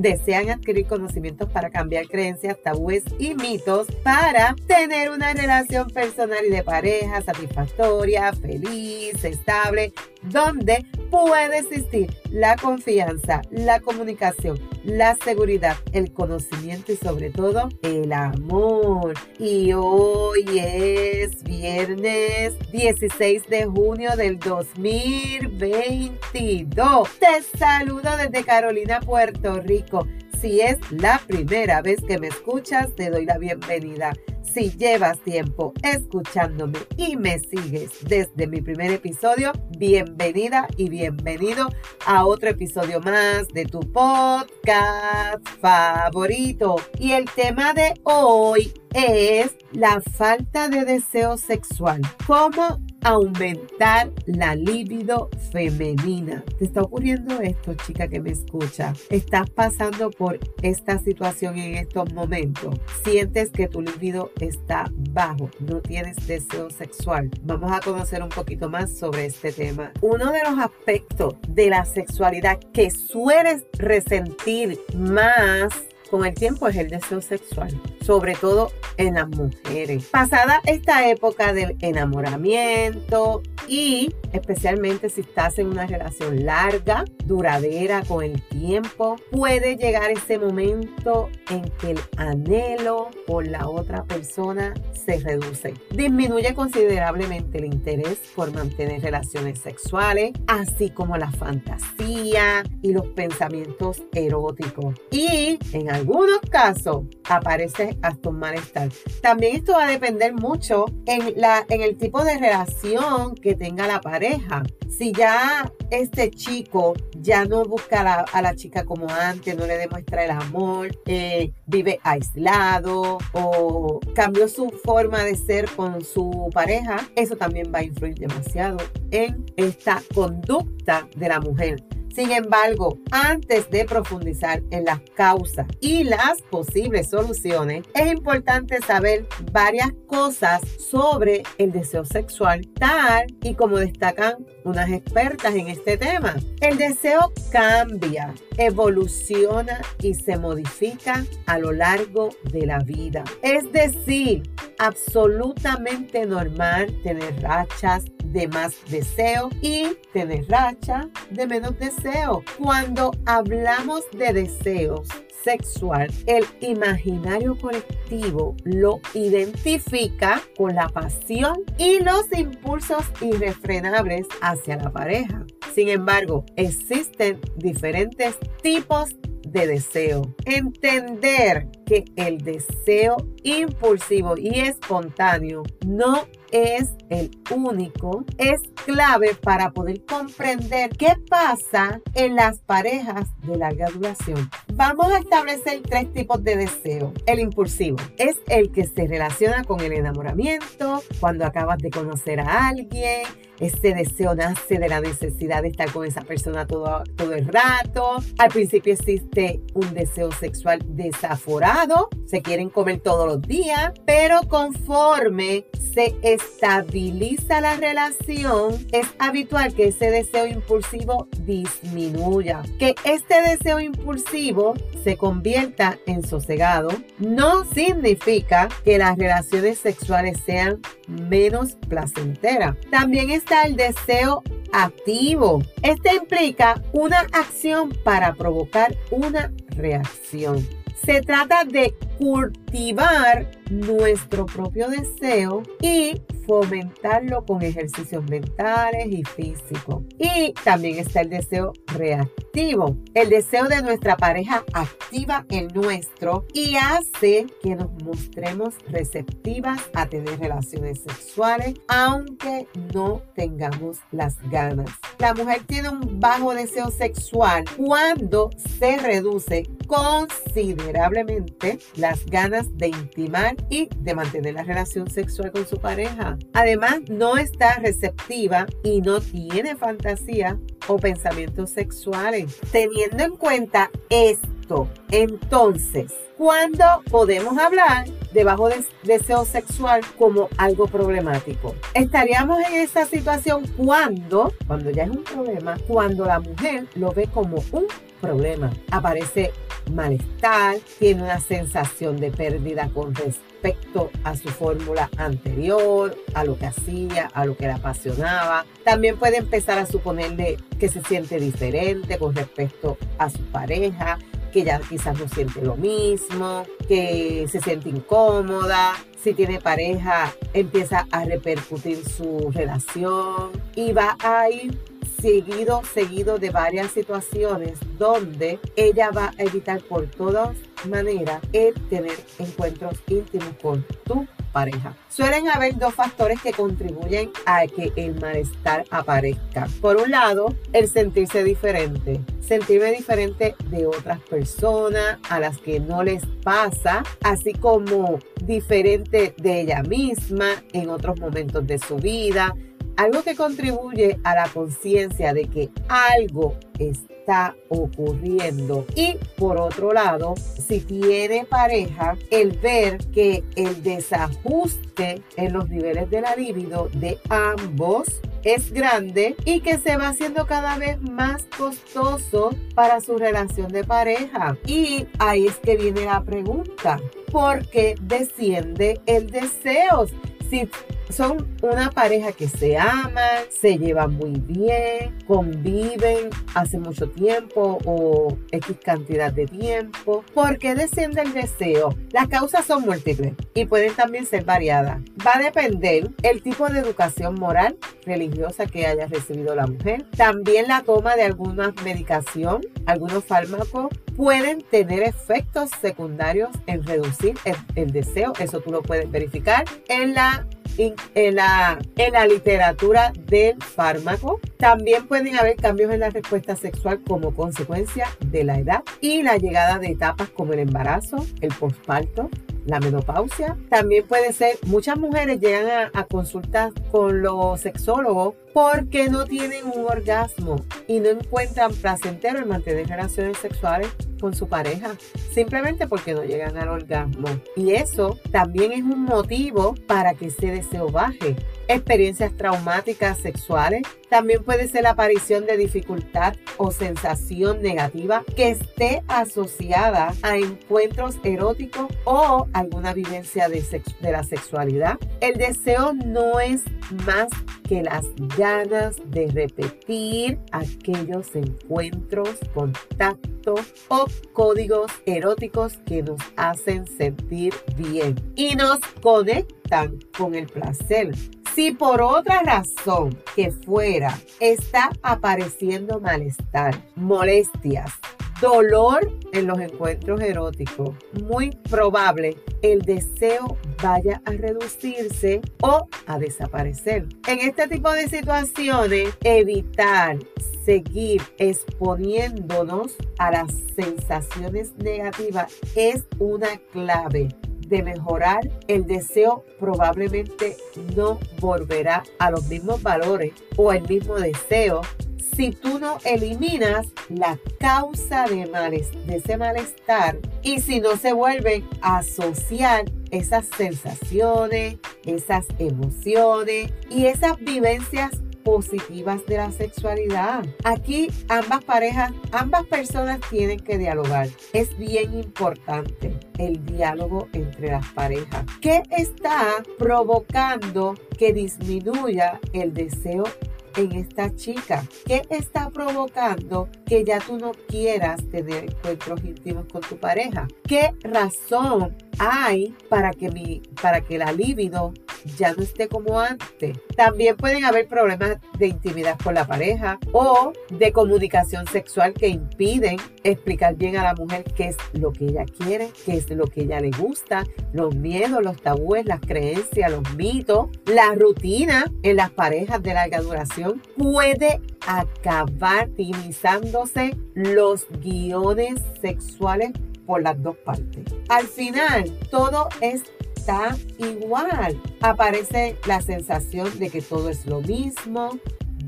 desean adquirir conocimientos para cambiar creencias, tabúes y mitos para tener una relación personal y de pareja satisfactoria, feliz, estable, donde puede existir la confianza, la comunicación, la seguridad, el conocimiento y sobre todo el amor. Y hoy es viernes 16 de junio del 2022. Te saludo desde Carolina, Puerto Rico. Si es la primera vez que me escuchas, te doy la bienvenida. Si llevas tiempo escuchándome y me sigues desde mi primer episodio, bienvenida y bienvenido a otro episodio más de tu podcast favorito. Y el tema de hoy es la falta de deseo sexual. ¿Cómo aumentar la libido femenina? ¿Te está ocurriendo esto, chica que me escucha? ¿Estás pasando por esta situación en estos momentos? ¿Sientes que tu libido está bajo? ¿No tienes deseo sexual? Vamos a conocer un poquito más sobre este tema. Uno de los aspectos de la sexualidad que sueles resentir más con el tiempo es el deseo sexual, sobre todo en las mujeres. Pasada esta época del enamoramiento y especialmente si estás en una relación larga, duradera con el tiempo, puede llegar ese momento en que el anhelo por la otra persona se reduce. Disminuye considerablemente el interés por mantener relaciones sexuales, así como la fantasía y los pensamientos eróticos. Y en algunos casos aparece hasta un malestar. También esto va a depender mucho en, la, en el tipo de relación que tenga la pareja. Si ya este chico ya no busca a la, chica como antes, no le demuestra el amor, eh, vive aislado o cambió su forma de ser con su pareja, eso también va a influir demasiado en esta conducta de la mujer. Sin embargo, antes de profundizar en las causas y las posibles soluciones, es importante saber varias cosas sobre el deseo sexual, tal y como destacan unas expertas en este tema. El deseo cambia, evoluciona y se modifica a lo largo de la vida. Es decir, absolutamente normal tener rachas de más deseo y tener racha de menos deseo. Cuando hablamos de deseos, sexual, el imaginario colectivo lo identifica con la pasión y los impulsos irrefrenables hacia la pareja. Sin embargo, existen diferentes tipos de deseo. Entender que el deseo impulsivo y espontáneo no es el único, es clave para poder comprender qué pasa en las parejas de larga duración. Vamos a establecer tres tipos de deseo. El impulsivo es el que se relaciona con el enamoramiento, cuando acabas de conocer a alguien, ese deseo nace de la necesidad de estar con esa persona todo, todo el rato. Al principio existe un deseo sexual desaforado, se quieren comer todos los días, pero conforme se estabiliza la relación, es habitual que ese deseo impulsivo disminuya. Que este deseo impulsivo se convierta en sosegado no significa que las relaciones sexuales sean menos placenteras. También está el deseo activo. Este implica una acción para provocar una reacción. Se trata de cultivar nuestro propio deseo y fomentarlo con ejercicios mentales y físicos. Y también está el deseo reactivo. El deseo de nuestra pareja activa el nuestro y hace que nos mostremos receptivas a tener relaciones sexuales, aunque no tengamos las ganas. La mujer tiene un bajo deseo sexual cuando se reduce considerablemente las ganas de intimar y de mantener la relación sexual con su pareja. Además, no está receptiva y no tiene fantasía o pensamientos sexuales. Teniendo en cuenta esto, entonces, ¿cuándo podemos hablar de bajo deseo sexual como algo problemático? Estaríamos en esa situación cuando, cuando ya es un problema, cuando la mujer lo ve como un problema. Aparece malestar, tiene una sensación de pérdida con respecto a su fórmula anterior, a lo que hacía, a lo que le apasionaba. También puede empezar a suponerle que se siente diferente con respecto a su pareja, que ya quizás no siente lo mismo, que se siente incómoda. Si tiene pareja, empieza a repercutir su relación y va a ir seguido, seguido de varias situaciones donde ella va a evitar por todas maneras el tener encuentros íntimos con tu pareja. Suelen haber dos factores que contribuyen a que el malestar aparezca. Por un lado, el sentirse diferente. Sentirme diferente de otras personas a las que no les pasa, así como diferente de ella misma en otros momentos de su vida algo que contribuye a la conciencia de que algo está ocurriendo. Y por otro lado, si tiene pareja, el ver que el desajuste en los niveles de la libido de ambos es grande y que se va haciendo cada vez más costoso para su relación de pareja. Y ahí es que viene la pregunta, ¿por qué desciende el deseo? Si son una pareja que se aman, se llevan muy bien, conviven hace mucho tiempo o X cantidad de tiempo. ¿Por qué desciende el deseo? Las causas son múltiples y pueden también ser variadas. Va a depender el tipo de educación moral, religiosa que haya recibido la mujer. También la toma de alguna medicación, algunos fármacos pueden tener efectos secundarios en reducir el, el deseo. Eso tú lo puedes verificar en la en la, en la literatura del fármaco. También pueden haber cambios en la respuesta sexual como consecuencia de la edad y la llegada de etapas como el embarazo, el posparto, la menopausia. También puede ser, muchas mujeres llegan a, a consultas con los sexólogos porque no tienen un orgasmo y no encuentran placentero el mantener relaciones sexuales con su pareja, simplemente porque no llegan al orgasmo. Y eso también es un motivo para que ese deseo baje. Experiencias traumáticas sexuales, también puede ser la aparición de dificultad o sensación negativa que esté asociada a encuentros eróticos o alguna vivencia de, de la sexualidad. El deseo no es más que las ganas de repetir aquellos encuentros, contactos o códigos eróticos que nos hacen sentir bien y nos conectan con el placer. Si por otra razón que fuera está apareciendo malestar, molestias, dolor en los encuentros eróticos, muy probable el deseo vaya a reducirse o a desaparecer. En este tipo de situaciones, evitar seguir exponiéndonos a las sensaciones negativas es una clave de mejorar el deseo probablemente no volverá a los mismos valores o el mismo deseo si tú no eliminas la causa de, males, de ese malestar y si no se vuelve a asociar esas sensaciones, esas emociones y esas vivencias positivas de la sexualidad. Aquí ambas parejas, ambas personas tienen que dialogar. Es bien importante el diálogo entre las parejas. ¿Qué está provocando que disminuya el deseo en esta chica? ¿Qué está provocando que ya tú no quieras tener encuentros íntimos con tu pareja? ¿Qué razón hay para que, mi, para que la libido ya no esté como antes. También pueden haber problemas de intimidad con la pareja o de comunicación sexual que impiden explicar bien a la mujer qué es lo que ella quiere, qué es lo que ella le gusta, los miedos, los tabúes, las creencias, los mitos, la rutina en las parejas de larga duración puede acabar optimizándose los guiones sexuales por las dos partes. Al final, todo está igual. Aparece la sensación de que todo es lo mismo,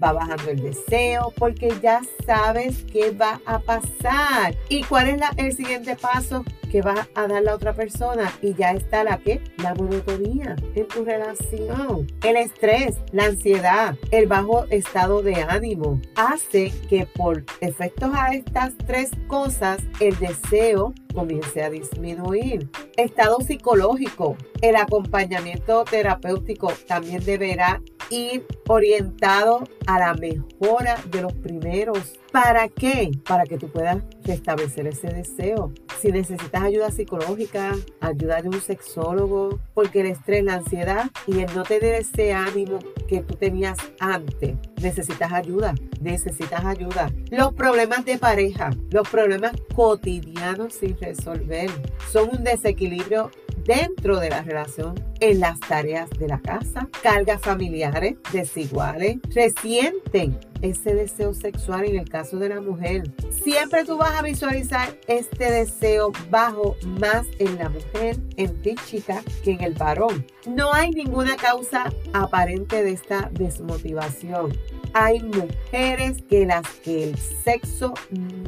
va bajando el deseo porque ya sabes qué va a pasar. ¿Y cuál es el siguiente paso que va a dar la otra persona? Y ya está la que? La monotonía en tu relación. El estrés, la ansiedad, el bajo estado de ánimo hace que por efectos a estas tres cosas el deseo comience a disminuir. Estado psicológico. El acompañamiento terapéutico también deberá ir orientado a la mejora de los primeros. ¿Para qué? Para que tú puedas restablecer ese deseo. Si necesitas ayuda psicológica, ayuda de un sexólogo, porque el estrés, la ansiedad y el no tener ese ánimo que tú tenías antes, necesitas ayuda, necesitas ayuda. Los problemas de pareja, los problemas cotidianos sin resolver, son un desequilibrio dentro de la relación en las tareas de la casa, cargas familiares desiguales, resienten ese deseo sexual en el caso de la mujer. Siempre tú vas a visualizar este deseo bajo más en la mujer, en ti chica, que en el varón. No hay ninguna causa aparente de esta desmotivación hay mujeres que las que el sexo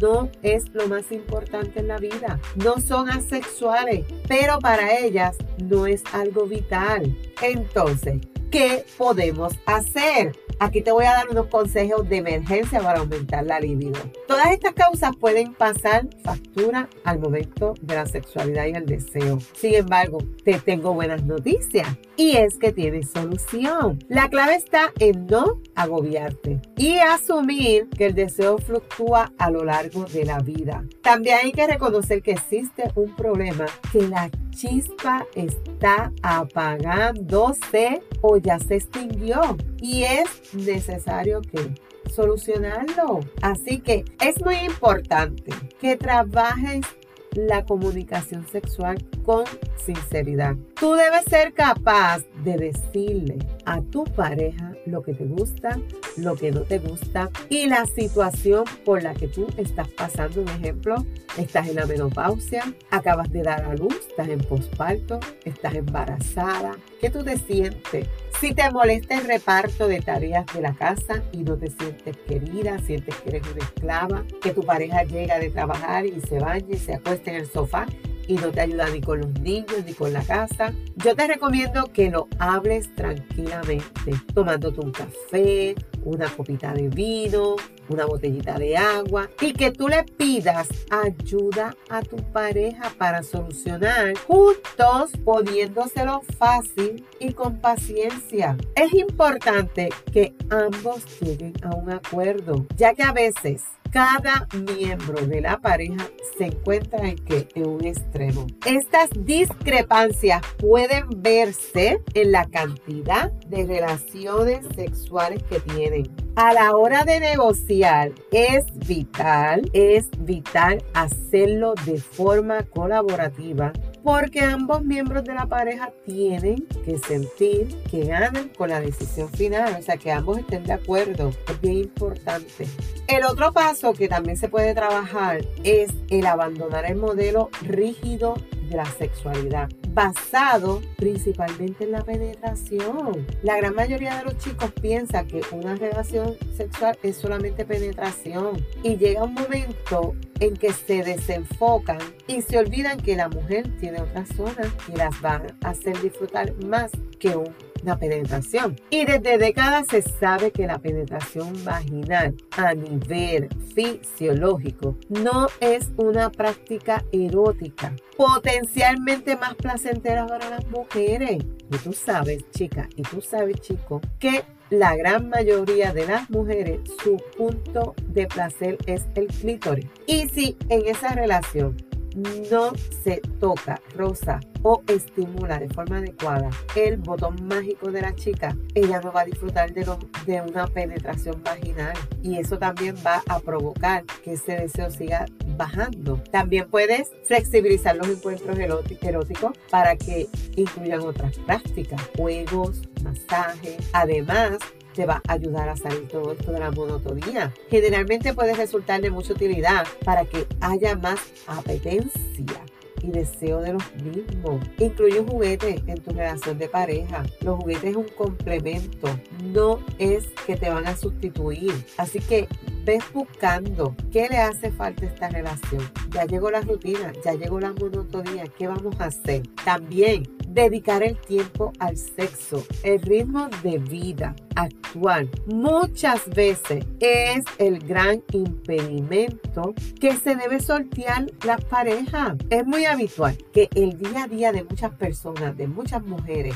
no es lo más importante en la vida. No son asexuales, pero para ellas no es algo vital. Entonces, ¿qué podemos hacer? Aquí te voy a dar unos consejos de emergencia para aumentar la libido. Todas estas causas pueden pasar factura al momento de la sexualidad y el deseo. Sin embargo, te tengo buenas noticias y es que tienes solución. La clave está en no agobiarte y asumir que el deseo fluctúa a lo largo de la vida. También hay que reconocer que existe un problema que la chispa está apagándose o ya se extinguió y es necesario que solucionarlo. Así que es muy importante que trabajes la comunicación sexual con sinceridad. Tú debes ser capaz de decirle a tu pareja lo que te gusta, lo que no te gusta y la situación por la que tú estás pasando. Un ejemplo, estás en la menopausia, acabas de dar a luz, estás en posparto, estás embarazada. ¿Qué tú te sientes? Si te molesta el reparto de tareas de la casa y no te sientes querida, sientes que eres una esclava, que tu pareja llega de trabajar y se baña y se acuesta en el sofá y no te ayuda ni con los niños ni con la casa, yo te recomiendo que lo hables tranquilamente, tomándote un café, una copita de vino, una botellita de agua y que tú le pidas ayuda a tu pareja para solucionar juntos poniéndoselo fácil y con paciencia. Es importante que ambos lleguen a un acuerdo, ya que a veces cada miembro de la pareja se encuentra en que en un extremo. Estas discrepancias pueden verse en la cantidad de relaciones sexuales que tienen. A la hora de negociar es vital, es vital hacerlo de forma colaborativa porque ambos miembros de la pareja tienen que sentir que ganan con la decisión final, o sea, que ambos estén de acuerdo. Es bien importante. El otro paso que también se puede trabajar es el abandonar el modelo rígido de la sexualidad, basado principalmente en la penetración. La gran mayoría de los chicos piensa que una relación sexual es solamente penetración y llega un momento en que se desenfocan y se olvidan que la mujer tiene otras zonas que las van a hacer disfrutar más que un la penetración. Y desde décadas se sabe que la penetración vaginal a nivel fisiológico no es una práctica erótica, potencialmente más placentera para las mujeres. Y tú sabes, chica, y tú sabes, chico, que la gran mayoría de las mujeres, su punto de placer es el clítoris. Y si en esa relación no se toca, rosa o estimula de forma adecuada el botón mágico de la chica, ella no va a disfrutar de, de una penetración vaginal y eso también va a provocar que ese deseo siga bajando. También puedes flexibilizar los encuentros eróticos para que incluyan otras prácticas, juegos, masajes. Además, te va a ayudar a salir todo esto de la monotonía. Generalmente puede resultar de mucha utilidad para que haya más apetencia y deseo de los mismos. Incluye un juguete en tu relación de pareja. Los juguetes es un complemento, no es que te van a sustituir. Así que ves buscando qué le hace falta a esta relación. Ya llegó la rutina, ya llegó la monotonía, ¿qué vamos a hacer? También dedicar el tiempo al sexo. El ritmo de vida actual muchas veces es el gran impedimento que se debe sortear las parejas. Es muy habitual que el día a día de muchas personas, de muchas mujeres,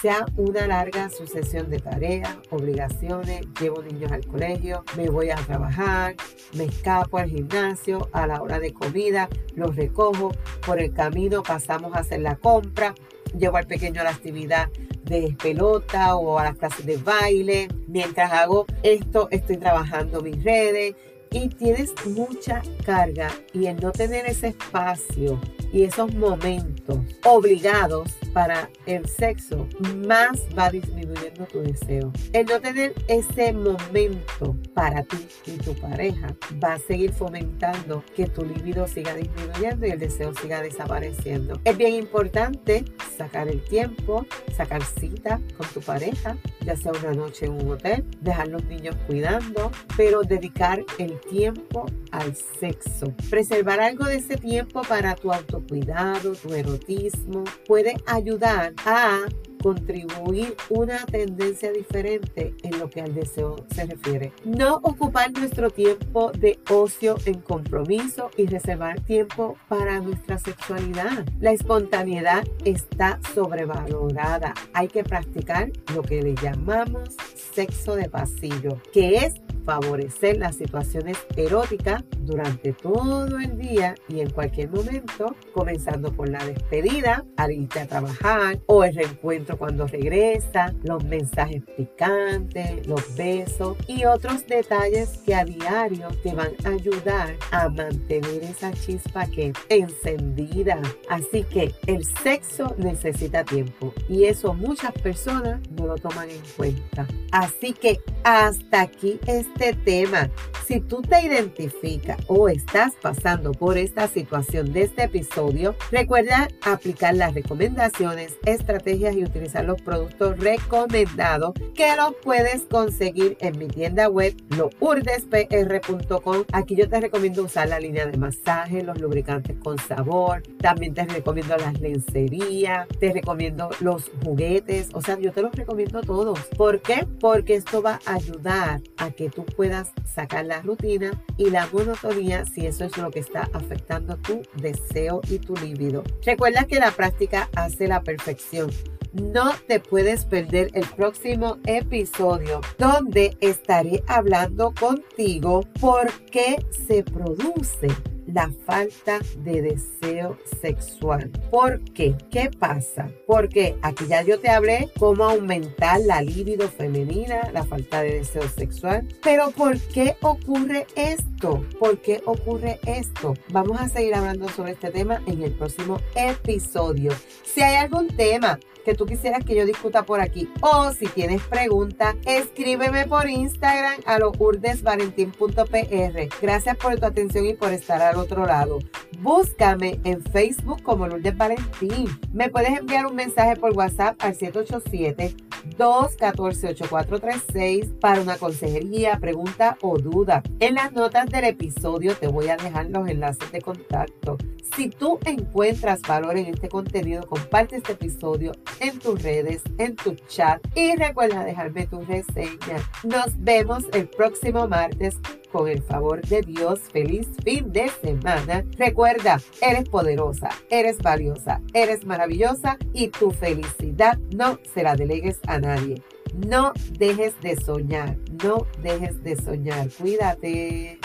sea una larga sucesión de tareas, obligaciones, llevo niños al colegio, me voy a trabajar, me escapo al gimnasio, a la hora de comida, los recojo, por el camino pasamos a hacer la compra, llevo al pequeño a la actividad de pelota o a las clases de baile. Mientras hago esto, estoy trabajando mis redes y tienes mucha carga y el no tener ese espacio y esos momentos obligados para el sexo, más va disminuyendo tu deseo. El no tener ese momento para ti y tu pareja va a seguir fomentando que tu libido siga disminuyendo y el deseo siga desapareciendo. Es bien importante sacar el tiempo, sacar cita con tu pareja, ya sea una noche en un hotel, dejar los niños cuidando, pero dedicar el tiempo al sexo. Preservar algo de ese tiempo para tu autocuidado, tu erotismo, puede ayudar a contribuir una tendencia diferente en lo que al deseo se refiere. No ocupar nuestro tiempo de ocio en compromiso y reservar tiempo para nuestra sexualidad. La espontaneidad está sobrevalorada. Hay que practicar lo que le llamamos sexo de pasillo, que es favorecer las situaciones eróticas durante todo el día y en cualquier momento, comenzando por la despedida, al irte a trabajar o el reencuentro cuando regresa, los mensajes picantes, los besos y otros detalles que a diario te van a ayudar a mantener esa chispa que encendida. Así que el sexo necesita tiempo y eso muchas personas no lo toman en cuenta. Así que hasta aquí este tema. Si tú te identificas o estás pasando por esta situación de este episodio, recuerda aplicar las recomendaciones, estrategias y utilizar los productos recomendados que los puedes conseguir en mi tienda web lourdespr.com. Aquí yo te recomiendo usar la línea de masaje, los lubricantes con sabor, también te recomiendo las lencerías, te recomiendo los juguetes, o sea, yo te los recomiendo todos. ¿Por qué? Porque esto va a ayudar a que tú puedas sacar la rutina y la monotonía si eso es lo que está afectando tu deseo y tu libido. Recuerda que la práctica hace la perfección. No te puedes perder el próximo episodio donde estaré hablando contigo por qué se produce la falta de deseo sexual. ¿Por qué? ¿Qué pasa? Porque aquí ya yo te hablé cómo aumentar la libido femenina, la falta de deseo sexual. Pero ¿por qué ocurre esto? ¿Por qué ocurre esto? Vamos a seguir hablando sobre este tema en el próximo episodio. Si hay algún tema que tú quisieras que yo discuta por aquí. O si tienes preguntas, escríbeme por Instagram a lourdesvalentín.pr. Gracias por tu atención y por estar al otro lado. Búscame en Facebook como Lourdes Valentín. Me puedes enviar un mensaje por WhatsApp al 787-214-8436 para una consejería, pregunta o duda. En las notas del episodio te voy a dejar los enlaces de contacto. Si tú encuentras valor en este contenido, comparte este episodio en tus redes, en tu chat y recuerda dejarme tu reseña. Nos vemos el próximo martes con el favor de Dios. Feliz fin de semana. Recuerda, eres poderosa, eres valiosa, eres maravillosa y tu felicidad no se la delegues a nadie. No dejes de soñar, no dejes de soñar. Cuídate.